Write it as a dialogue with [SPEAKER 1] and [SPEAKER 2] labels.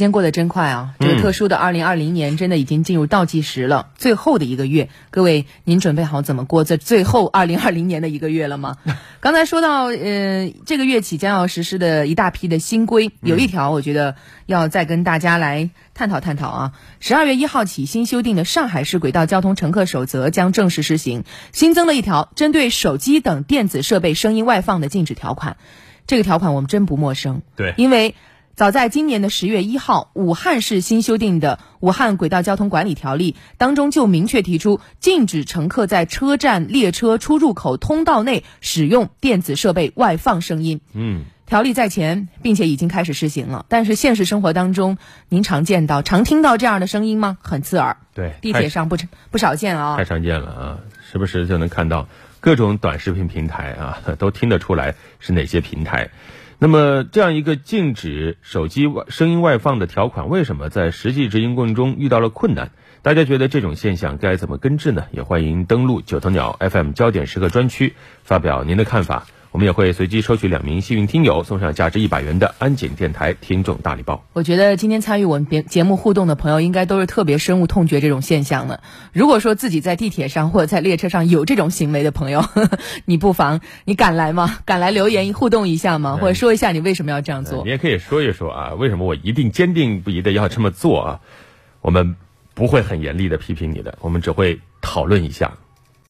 [SPEAKER 1] 时间过得真快啊！这个特殊的二零二零年真的已经进入倒计时了，最后的一个月，各位您准备好怎么过这最后二零二零年的一个月了吗？刚才说到，呃，这个月起将要实施的一大批的新规，有一条我觉得要再跟大家来探讨探讨啊。十二月一号起，新修订的《上海市轨道交通乘客守则》将正式施行，新增了一条针对手机等电子设备声音外放的禁止条款。这个条款我们真不陌生，
[SPEAKER 2] 对，
[SPEAKER 1] 因为。早在今年的十月一号，武汉市新修订的《武汉轨道交通管理条例》当中就明确提出，禁止乘客在车站、列车出入口通道内使用电子设备外放声音。
[SPEAKER 2] 嗯，
[SPEAKER 1] 条例在前，并且已经开始施行了。但是现实生活当中，您常见到、常听到这样的声音吗？很刺耳。
[SPEAKER 2] 对，
[SPEAKER 1] 地铁上不不少见啊，
[SPEAKER 2] 太常见了啊！时不时就能看到各种短视频平台啊，都听得出来是哪些平台。那么，这样一个禁止手机外声音外放的条款，为什么在实际执行过程中遇到了困难？大家觉得这种现象该怎么根治呢？也欢迎登录九头鸟 FM 焦点时刻专区，发表您的看法。我们也会随机抽取两名幸运听友，送上价值一百元的安检电台听众大礼包。
[SPEAKER 1] 我觉得今天参与我们节节目互动的朋友，应该都是特别深恶痛绝这种现象的。如果说自己在地铁上或者在列车上有这种行为的朋友，你不妨你敢来吗？敢来留言互动一下吗？或者说一下你为什么要这样做？
[SPEAKER 2] 你也可以说一说啊，为什么我一定坚定不移的要这么做啊？我们不会很严厉的批评你的，我们只会讨论一下。